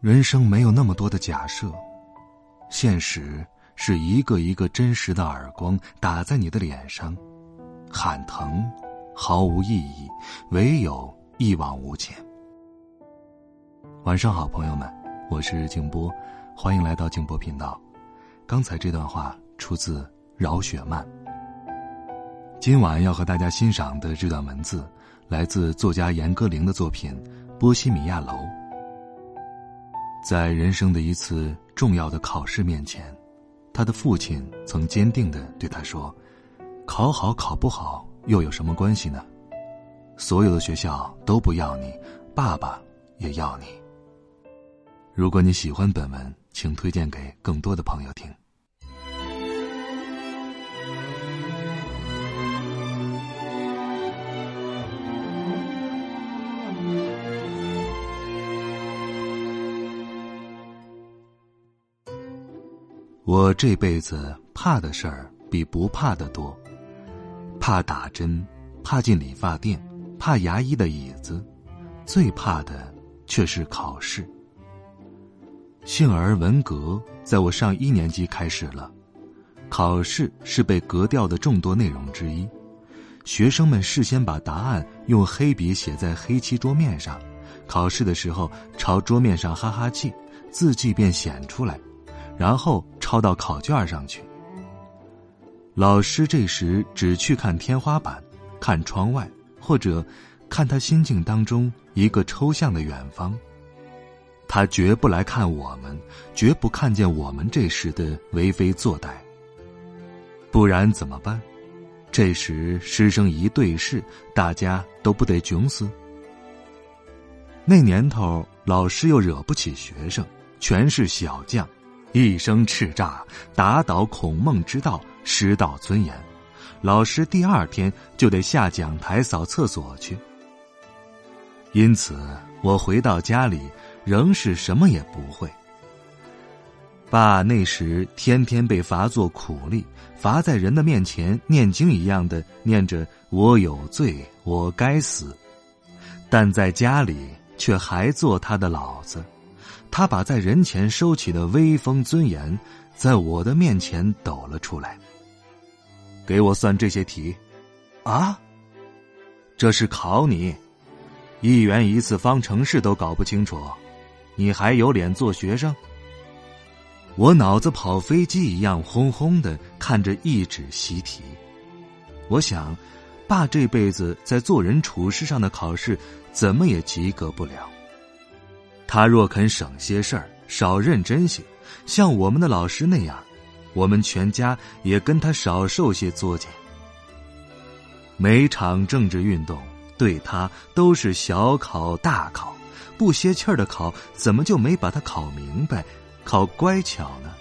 人生没有那么多的假设，现实是一个一个真实的耳光打在你的脸上，喊疼，毫无意义，唯有一往无前。晚上好，朋友们，我是静波，欢迎来到静波频道。刚才这段话出自饶雪漫。今晚要和大家欣赏的这段文字，来自作家严歌苓的作品《波西米亚楼》。在人生的一次重要的考试面前，他的父亲曾坚定的对他说：“考好考不好又有什么关系呢？所有的学校都不要你，爸爸也要你。”如果你喜欢本文，请推荐给更多的朋友听。我这辈子怕的事儿比不怕的多，怕打针，怕进理发店，怕牙医的椅子，最怕的却是考试。幸而文革在我上一年级开始了，考试是被革掉的众多内容之一，学生们事先把答案用黑笔写在黑漆桌面上，考试的时候朝桌面上哈哈气，字迹便显出来。然后抄到考卷上去。老师这时只去看天花板，看窗外，或者看他心境当中一个抽象的远方。他绝不来看我们，绝不看见我们这时的为非作歹。不然怎么办？这时师生一对视，大家都不得窘死。那年头，老师又惹不起学生，全是小将。一声叱咤，打倒孔孟之道，失道尊严。老师第二天就得下讲台扫厕所去。因此，我回到家里仍是什么也不会。爸那时天天被罚做苦力，罚在人的面前念经一样的念着“我有罪，我该死”，但在家里却还做他的老子。他把在人前收起的威风尊严，在我的面前抖了出来。给我算这些题，啊！这是考你，一元一次方程式都搞不清楚，你还有脸做学生？我脑子跑飞机一样轰轰的看着一纸习题，我想，爸这辈子在做人处事上的考试，怎么也及格不了。他若肯省些事儿，少认真些，像我们的老师那样，我们全家也跟他少受些作践。每场政治运动对他都是小考大考，不歇气儿的考，怎么就没把他考明白、考乖巧呢？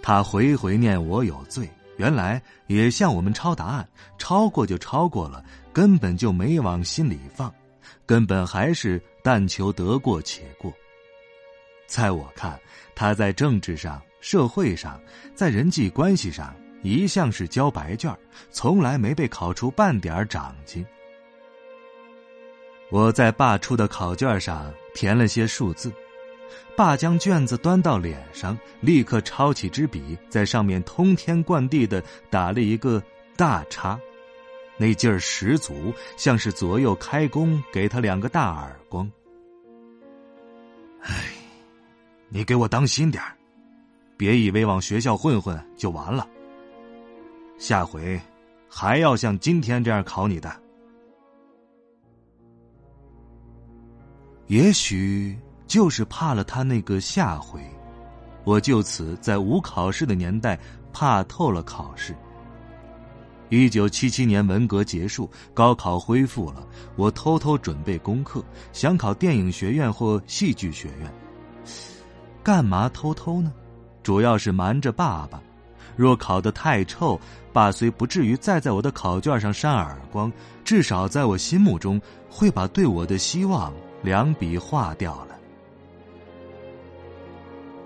他回回念我有罪，原来也像我们抄答案，抄过就抄过了，根本就没往心里放。根本还是但求得过且过。在我看，他在政治上、社会上，在人际关系上，一向是交白卷，从来没被考出半点长进。我在爸出的考卷上填了些数字，爸将卷子端到脸上，立刻抄起支笔，在上面通天灌地的打了一个大叉。那劲儿十足，像是左右开弓，给他两个大耳光。哎，你给我当心点别以为往学校混混就完了。下回还要像今天这样考你的。也许就是怕了他那个下回，我就此在无考试的年代怕透了考试。一九七七年文革结束，高考恢复了，我偷偷准备功课，想考电影学院或戏剧学院。干嘛偷偷呢？主要是瞒着爸爸。若考得太臭，爸虽不至于再在我的考卷上扇耳光，至少在我心目中会把对我的希望两笔划掉了。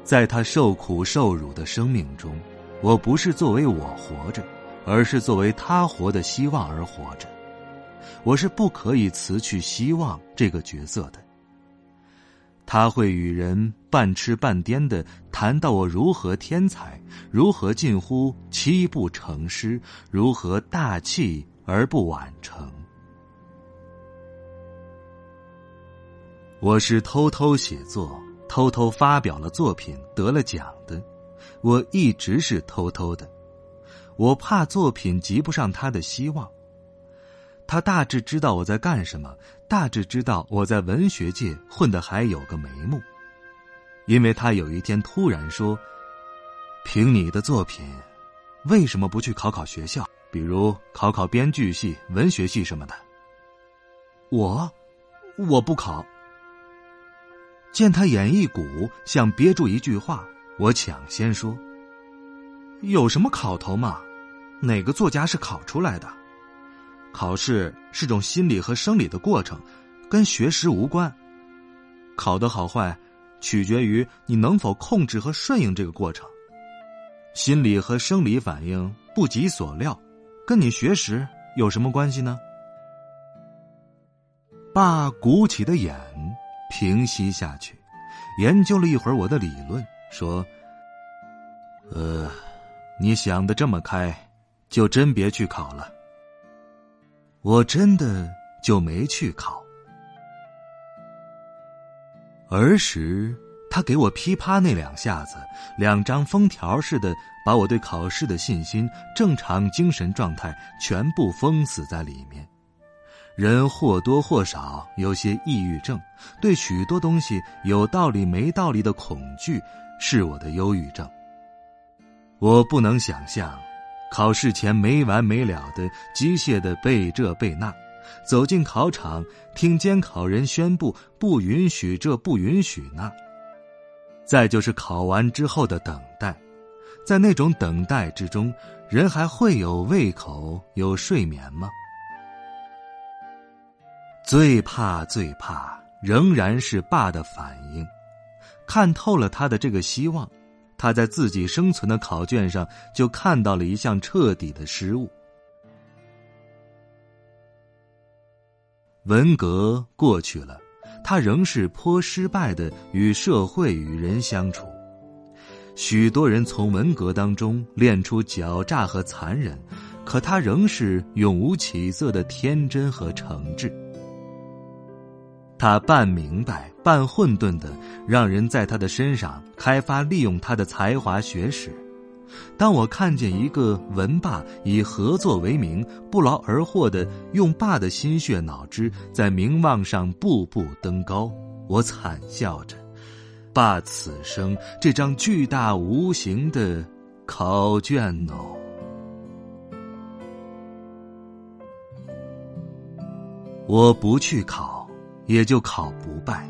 在他受苦受辱的生命中，我不是作为我活着。而是作为他活的希望而活着，我是不可以辞去希望这个角色的。他会与人半痴半癫的谈到我如何天才，如何近乎七步成诗，如何大器而不晚成。我是偷偷写作，偷偷发表了作品，得了奖的。我一直是偷偷的。我怕作品及不上他的希望。他大致知道我在干什么，大致知道我在文学界混得还有个眉目，因为他有一天突然说：“凭你的作品，为什么不去考考学校，比如考考编剧系、文学系什么的？”我，我不考。见他眼一鼓，想憋住一句话，我抢先说。有什么考头嘛？哪个作家是考出来的？考试是种心理和生理的过程，跟学识无关。考的好坏，取决于你能否控制和顺应这个过程。心理和生理反应不及所料，跟你学识有什么关系呢？爸鼓起的眼平息下去，研究了一会儿我的理论，说：“呃。”你想的这么开，就真别去考了。我真的就没去考。儿时，他给我噼啪那两下子，两张封条似的，把我对考试的信心、正常精神状态全部封死在里面。人或多或少有些抑郁症，对许多东西有道理没道理的恐惧，是我的忧郁症。我不能想象，考试前没完没了的机械的背这背那，走进考场听监考人宣布不允许这不允许那，再就是考完之后的等待，在那种等待之中，人还会有胃口、有睡眠吗？最怕最怕，仍然是爸的反应，看透了他的这个希望。他在自己生存的考卷上就看到了一项彻底的失误。文革过去了，他仍是颇失败的与社会与人相处。许多人从文革当中练出狡诈和残忍，可他仍是永无起色的天真和诚挚。他半明白半混沌的，让人在他的身上开发利用他的才华学识。当我看见一个文霸以合作为名，不劳而获的用霸的心血脑汁在名望上步步登高，我惨笑着，霸此生这张巨大无形的考卷哦，我不去考。也就考不败，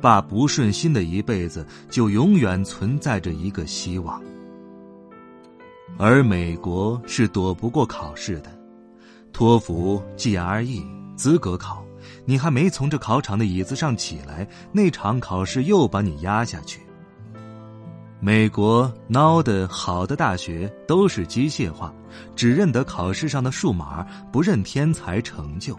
爸不顺心的一辈子就永远存在着一个希望。而美国是躲不过考试的，托福、GRE 资格考，你还没从这考场的椅子上起来，那场考试又把你压下去。美国孬的好的大学都是机械化，只认得考试上的数码，不认天才成就。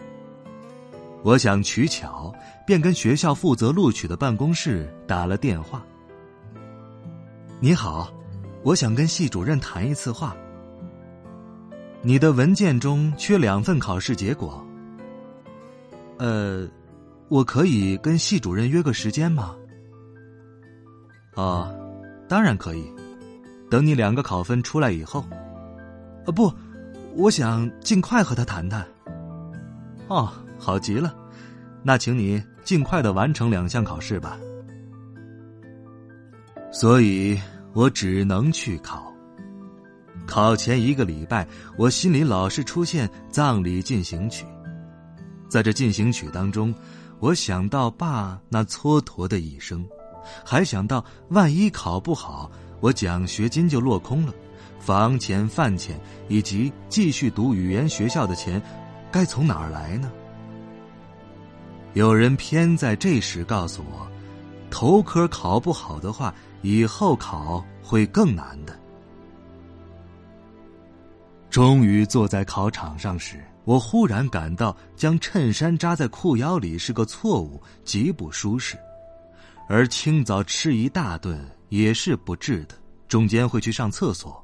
我想取巧，便跟学校负责录取的办公室打了电话。你好，我想跟系主任谈一次话。你的文件中缺两份考试结果。呃，我可以跟系主任约个时间吗？哦，当然可以。等你两个考分出来以后。啊不，我想尽快和他谈谈。哦。好极了，那请你尽快的完成两项考试吧。所以我只能去考。考前一个礼拜，我心里老是出现葬礼进行曲。在这进行曲当中，我想到爸那蹉跎的一生，还想到万一考不好，我奖学金就落空了，房钱、饭钱以及继续读语言学校的钱，该从哪儿来呢？有人偏在这时告诉我，头科考不好的话，以后考会更难的。终于坐在考场上时，我忽然感到将衬衫扎在裤腰里是个错误，极不舒适；而清早吃一大顿也是不智的，中间会去上厕所。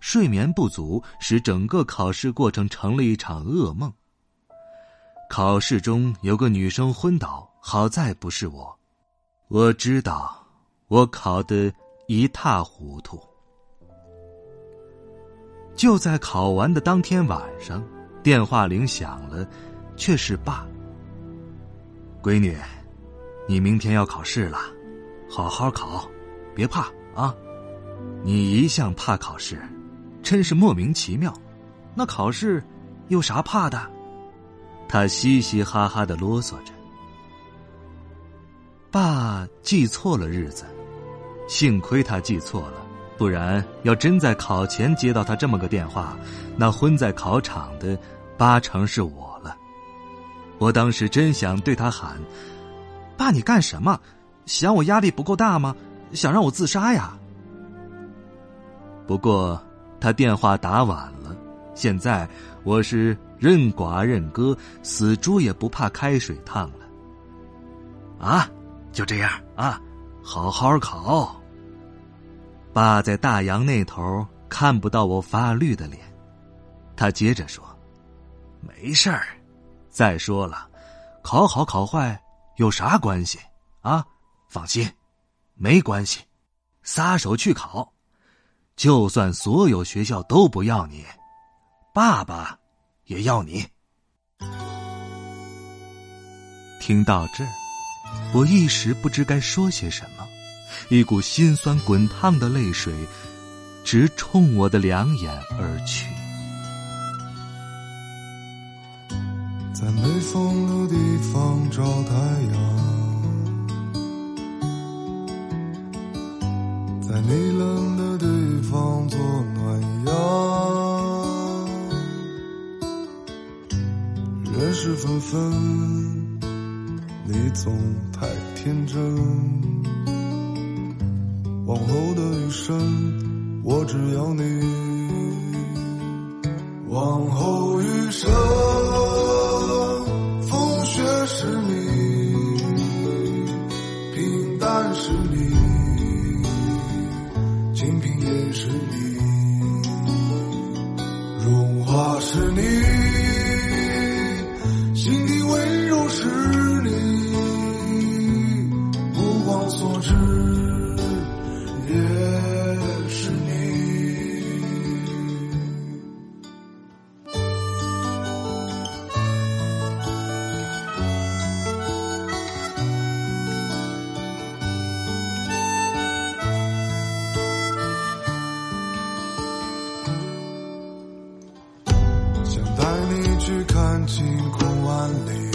睡眠不足使整个考试过程成了一场噩梦。考试中有个女生昏倒，好在不是我。我知道，我考得一塌糊涂。就在考完的当天晚上，电话铃响了，却是爸。闺女，你明天要考试了，好好考，别怕啊！你一向怕考试，真是莫名其妙。那考试有啥怕的？他嘻嘻哈哈的啰嗦着。爸记错了日子，幸亏他记错了。不然，要真在考前接到他这么个电话，那昏在考场的八成是我了。我当时真想对他喊：“爸，你干什么？想我压力不够大吗？想让我自杀呀？”不过他电话打晚了，现在我是任寡任歌，死猪也不怕开水烫了。啊，就这样啊，好好考。爸在大洋那头看不到我发绿的脸，他接着说：“没事儿，再说了，考好考坏有啥关系啊？放心，没关系，撒手去考，就算所有学校都不要你，爸爸也要你。”听到这儿，我一时不知该说些什么。一股心酸滚烫的泪水，直冲我的两眼而去。在没风的地方找太阳，在你冷的地方做暖阳。人事纷纷，你总太天真。往后的余生，我只要你。往后余生，风雪是你，平淡是你，平平也是你，晴空万里。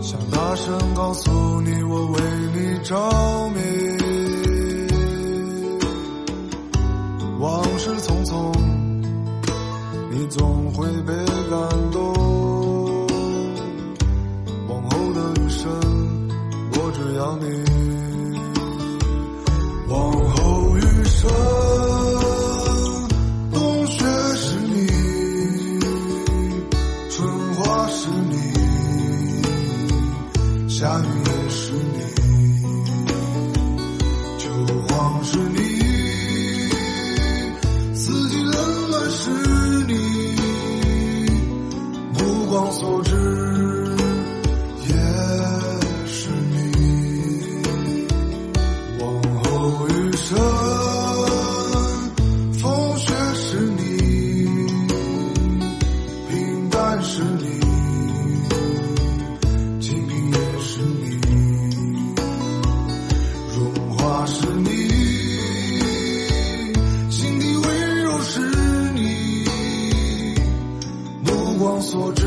想大声告诉你，我为你着迷。目光所至